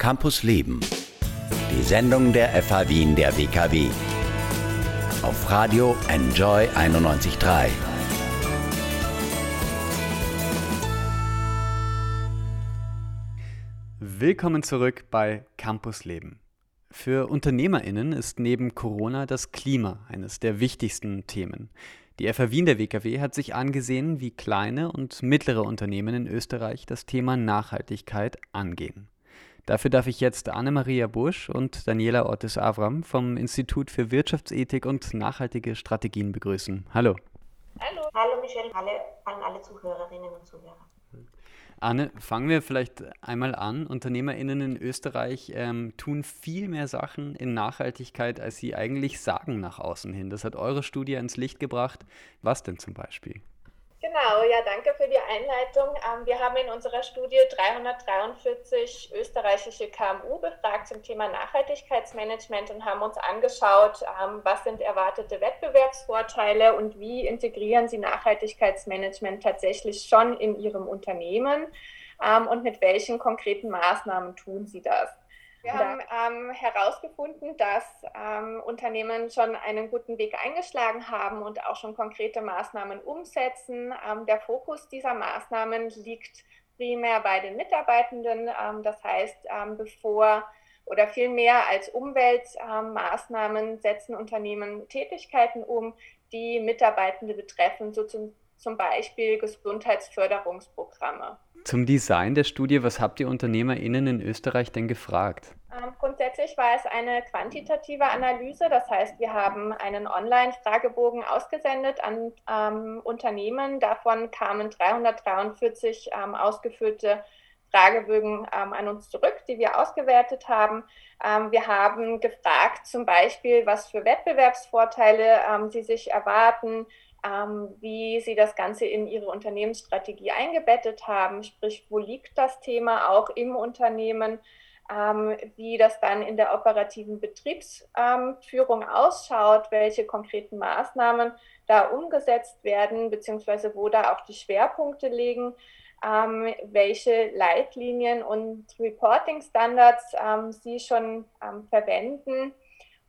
Campus Leben. Die Sendung der FH Wien der WKW. Auf Radio Enjoy 91.3. Willkommen zurück bei Campus Leben. Für UnternehmerInnen ist neben Corona das Klima eines der wichtigsten Themen. Die FH Wien der WKW hat sich angesehen, wie kleine und mittlere Unternehmen in Österreich das Thema Nachhaltigkeit angehen. Dafür darf ich jetzt Anne-Maria Busch und Daniela Ortiz-Avram vom Institut für Wirtschaftsethik und nachhaltige Strategien begrüßen. Hallo. Hallo. Hallo Michelle, Hallo an alle Zuhörerinnen und Zuhörer. Anne, fangen wir vielleicht einmal an. UnternehmerInnen in Österreich ähm, tun viel mehr Sachen in Nachhaltigkeit, als sie eigentlich sagen nach außen hin. Das hat eure Studie ins Licht gebracht. Was denn zum Beispiel? Genau, ja, danke für die Einleitung. Ähm, wir haben in unserer Studie 343 österreichische KMU befragt zum Thema Nachhaltigkeitsmanagement und haben uns angeschaut, ähm, was sind erwartete Wettbewerbsvorteile und wie integrieren sie Nachhaltigkeitsmanagement tatsächlich schon in ihrem Unternehmen ähm, und mit welchen konkreten Maßnahmen tun sie das. Wir haben ähm, herausgefunden, dass ähm, Unternehmen schon einen guten Weg eingeschlagen haben und auch schon konkrete Maßnahmen umsetzen. Ähm, der Fokus dieser Maßnahmen liegt primär bei den Mitarbeitenden. Ähm, das heißt, ähm, bevor oder viel mehr als Umweltmaßnahmen setzen Unternehmen Tätigkeiten um, die Mitarbeitende betreffen, so zum, zum Beispiel Gesundheitsförderungsprogramme. Zum Design der Studie, was habt ihr UnternehmerInnen in Österreich denn gefragt? Ähm, grundsätzlich war es eine quantitative Analyse. Das heißt, wir haben einen Online-Fragebogen ausgesendet an ähm, Unternehmen. Davon kamen 343 ähm, ausgefüllte Fragebögen ähm, an uns zurück, die wir ausgewertet haben. Ähm, wir haben gefragt zum Beispiel, was für Wettbewerbsvorteile ähm, sie sich erwarten, ähm, wie sie das Ganze in ihre Unternehmensstrategie eingebettet haben, sprich, wo liegt das Thema auch im Unternehmen, ähm, wie das dann in der operativen Betriebsführung ausschaut, welche konkreten Maßnahmen da umgesetzt werden, beziehungsweise wo da auch die Schwerpunkte liegen. Ähm, welche Leitlinien und Reporting-Standards ähm, Sie schon ähm, verwenden.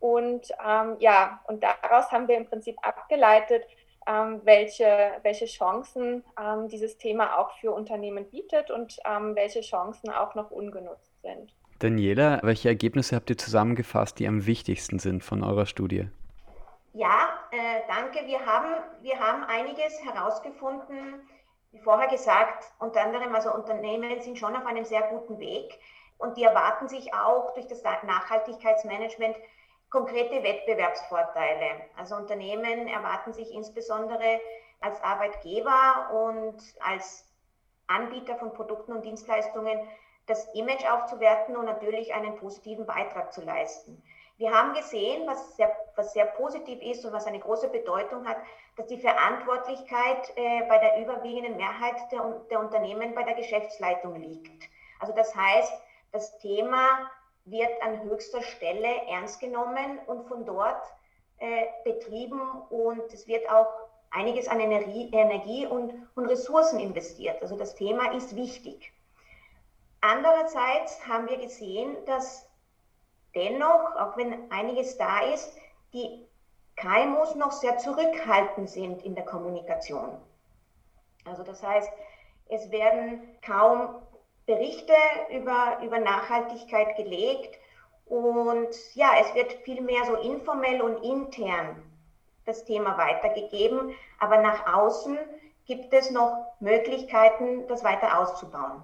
Und ähm, ja, und daraus haben wir im Prinzip abgeleitet, ähm, welche, welche Chancen ähm, dieses Thema auch für Unternehmen bietet und ähm, welche Chancen auch noch ungenutzt sind. Daniela, welche Ergebnisse habt ihr zusammengefasst, die am wichtigsten sind von eurer Studie? Ja, äh, danke. Wir haben, wir haben einiges herausgefunden. Wie vorher gesagt, unter anderem, also Unternehmen sind schon auf einem sehr guten Weg und die erwarten sich auch durch das Nachhaltigkeitsmanagement konkrete Wettbewerbsvorteile. Also Unternehmen erwarten sich insbesondere als Arbeitgeber und als Anbieter von Produkten und Dienstleistungen das Image aufzuwerten und natürlich einen positiven Beitrag zu leisten. Wir haben gesehen, was sehr, was sehr positiv ist und was eine große Bedeutung hat, dass die Verantwortlichkeit äh, bei der überwiegenden Mehrheit der, der Unternehmen bei der Geschäftsleitung liegt. Also das heißt, das Thema wird an höchster Stelle ernst genommen und von dort äh, betrieben und es wird auch einiges an Energie, Energie und, und Ressourcen investiert. Also das Thema ist wichtig. Andererseits haben wir gesehen, dass dennoch, auch wenn einiges da ist, die KMUs noch sehr zurückhaltend sind in der Kommunikation. Also das heißt, es werden kaum Berichte über, über Nachhaltigkeit gelegt. Und ja, es wird vielmehr so informell und intern das Thema weitergegeben. Aber nach außen gibt es noch Möglichkeiten, das weiter auszubauen.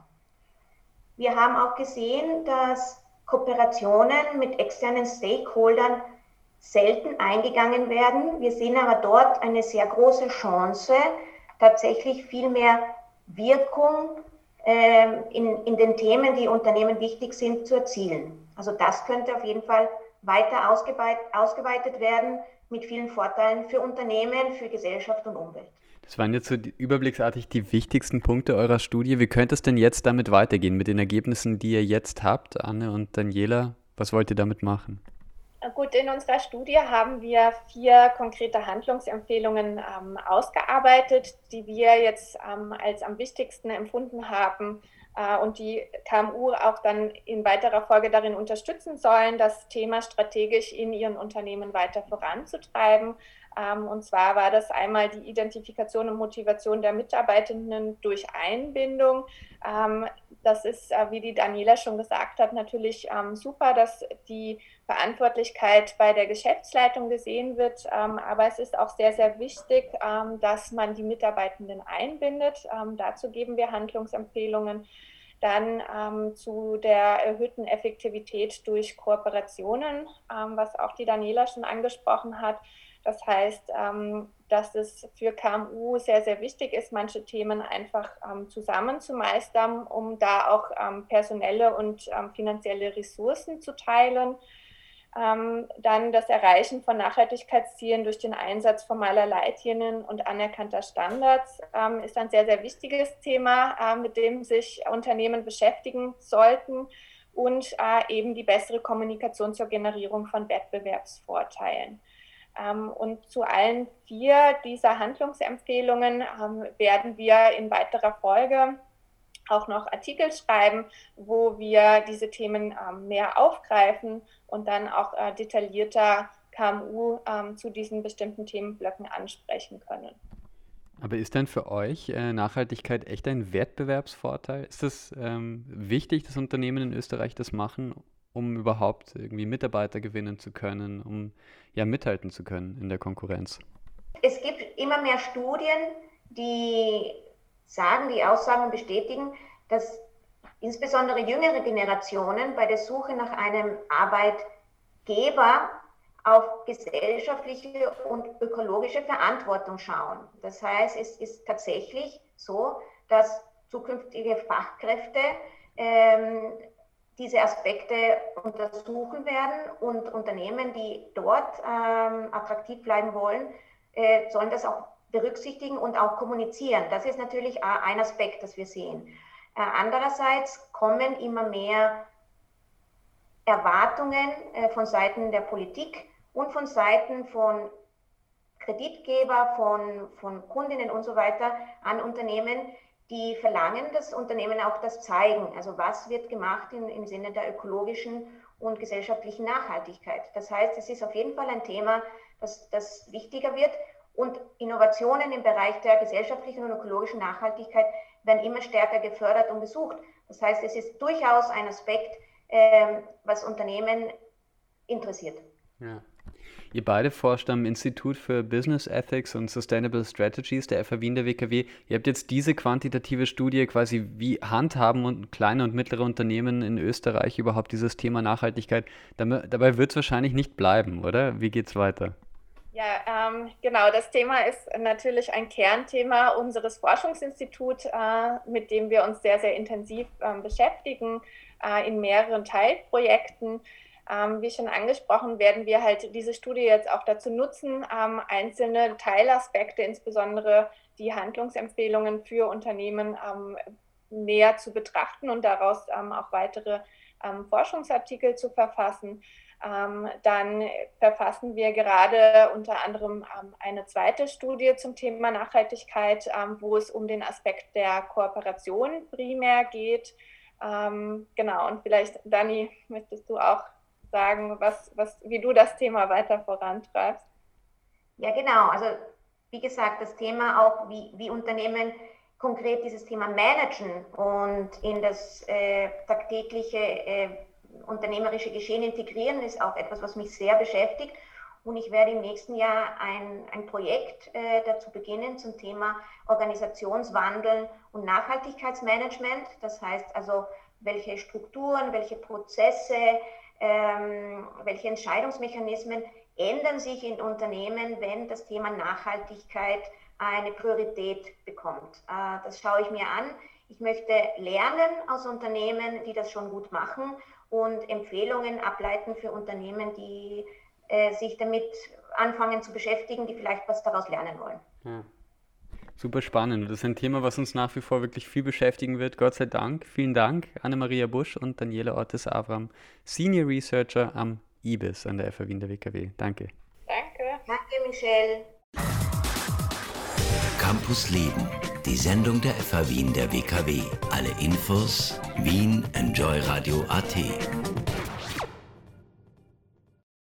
Wir haben auch gesehen, dass Kooperationen mit externen Stakeholdern selten eingegangen werden. Wir sehen aber dort eine sehr große Chance, tatsächlich viel mehr Wirkung in, in den Themen, die Unternehmen wichtig sind, zu erzielen. Also das könnte auf jeden Fall weiter ausgeweitet, werden mit vielen Vorteilen für Unternehmen, für Gesellschaft und Umwelt. Das waren jetzt so überblicksartig die wichtigsten Punkte eurer Studie. Wie könnte es denn jetzt damit weitergehen, mit den Ergebnissen, die ihr jetzt habt, Anne und Daniela? Was wollt ihr damit machen? Gut, in unserer Studie haben wir vier konkrete Handlungsempfehlungen ähm, ausgearbeitet, die wir jetzt ähm, als am wichtigsten empfunden haben, äh, und die KMU auch dann in weiterer Folge darin unterstützen sollen, das Thema strategisch in ihren Unternehmen weiter voranzutreiben. Ähm, und zwar war das einmal die Identifikation und Motivation der Mitarbeitenden durch Einbindung. Ähm, das ist, äh, wie die Daniela schon gesagt hat, natürlich ähm, super, dass die Verantwortlichkeit bei der Geschäftsleitung gesehen wird. aber es ist auch sehr, sehr wichtig, dass man die Mitarbeitenden einbindet. dazu geben wir Handlungsempfehlungen. Dann ähm, zu der erhöhten Effektivität durch Kooperationen, ähm, was auch die Daniela schon angesprochen hat. Das heißt, ähm, dass es für KMU sehr, sehr wichtig ist, manche Themen einfach ähm, zusammen zu meistern, um da auch ähm, personelle und finanzielle Ressourcen zu teilen. Dann das Erreichen von Nachhaltigkeitszielen durch den Einsatz formaler Leitlinien und anerkannter Standards ist ein sehr, sehr wichtiges Thema, äh, mit dem sich Unternehmen beschäftigen sollten und äh, eben die bessere Kommunikation zur Generierung von Wettbewerbsvorteilen. Ähm, und zu allen vier dieser Handlungsempfehlungen ähm, werden wir in weiterer Folge auch noch Artikel schreiben, wo wir diese Themen ähm, mehr aufgreifen und dann auch äh, detaillierter KMU zu diesen bestimmten Themenblöcken ansprechen können. Aber ist denn für euch äh, Nachhaltigkeit echt ein Wettbewerbsvorteil? Ist es wichtig, dass Unternehmen in Österreich das machen, um überhaupt irgendwie Mitarbeiter gewinnen zu können, um ja mithalten zu können in der Konkurrenz? Es gibt immer mehr Studien, die sagen, die Aussagen bestätigen, dass insbesondere jüngere Generationen bei der Suche nach einem Arbeitgeber auf gesellschaftliche und ökologische Verantwortung schauen. Das heißt, es ist tatsächlich so, dass zukünftige Fachkräfte ähm, diese Aspekte untersuchen werden und Unternehmen, die dort ähm, attraktiv bleiben wollen, äh, sollen das auch berücksichtigen und auch kommunizieren. Das ist natürlich ein Aspekt, das wir sehen. Äh, andererseits kommen immer mehr Erwartungen äh, von Seiten der Politik und von Seiten von Kreditgeber, von, von Kundinnen und so weiter an Unternehmen, die verlangen, dass Unternehmen auch das zeigen. Also was wird gemacht in, im Sinne der ökologischen und gesellschaftlichen Nachhaltigkeit. Das heißt, es ist auf jeden Fall ein Thema, das, das wichtiger wird. Und Innovationen im Bereich der gesellschaftlichen und ökologischen Nachhaltigkeit werden immer stärker gefördert und besucht. Das heißt, es ist durchaus ein Aspekt, äh, was Unternehmen interessiert. Ja. Ihr beide forscht am Institut für Business Ethics und Sustainable Strategies der FH Wien der WKW. Ihr habt jetzt diese quantitative Studie quasi, wie handhaben und kleine und mittlere Unternehmen in Österreich überhaupt dieses Thema Nachhaltigkeit. Dabei wird es wahrscheinlich nicht bleiben, oder? Wie geht es weiter? Ja, ähm, genau. Das Thema ist natürlich ein Kernthema unseres Forschungsinstituts, äh, mit dem wir uns sehr, sehr intensiv äh, beschäftigen äh, in mehreren Teilprojekten. Ähm, wie schon angesprochen, werden wir halt diese Studie jetzt auch dazu nutzen, ähm, einzelne Teilaspekte, insbesondere die Handlungsempfehlungen für Unternehmen ähm, näher zu betrachten und daraus ähm, auch weitere ähm, Forschungsartikel zu verfassen. Ähm, dann verfassen wir gerade unter anderem eine zweite Studie zum Thema Nachhaltigkeit, wo es um den Aspekt der Kooperation primär geht. genau, und vielleicht, Dani, möchtest du auch sagen, was, was, wie du das Thema weiter vorantreibst. Ja, genau. Also wie gesagt, das Thema auch, wie, wie Unternehmen konkret dieses Thema managen und in das äh, tagtägliche äh, unternehmerische Geschehen integrieren, ist auch etwas, was mich sehr beschäftigt. Und ich werde im nächsten Jahr ein, ein Projekt äh, dazu beginnen zum Thema Organisationswandel und Nachhaltigkeitsmanagement. Das heißt also, welche Strukturen, welche Prozesse, ähm, welche Entscheidungsmechanismen ändern sich in Unternehmen, wenn das Thema Nachhaltigkeit eine Priorität bekommt. Äh, das schaue ich mir an. Ich möchte lernen aus Unternehmen, die das schon gut machen und Empfehlungen ableiten für Unternehmen, die äh, sich damit anfangen zu beschäftigen, die vielleicht was daraus lernen wollen. Ja. Super spannend. Das ist ein Thema, was uns nach wie vor wirklich viel beschäftigen wird. Gott sei Dank. Vielen Dank, Anne-Maria Busch und Daniela Ortes-Avram, Senior Researcher am IBIS an der FH Wien der WKW. Danke. Danke. Danke, Michelle. Campus Leben, die Sendung der FH Wien der WKW. Alle Infos Wien Enjoy Radio AT.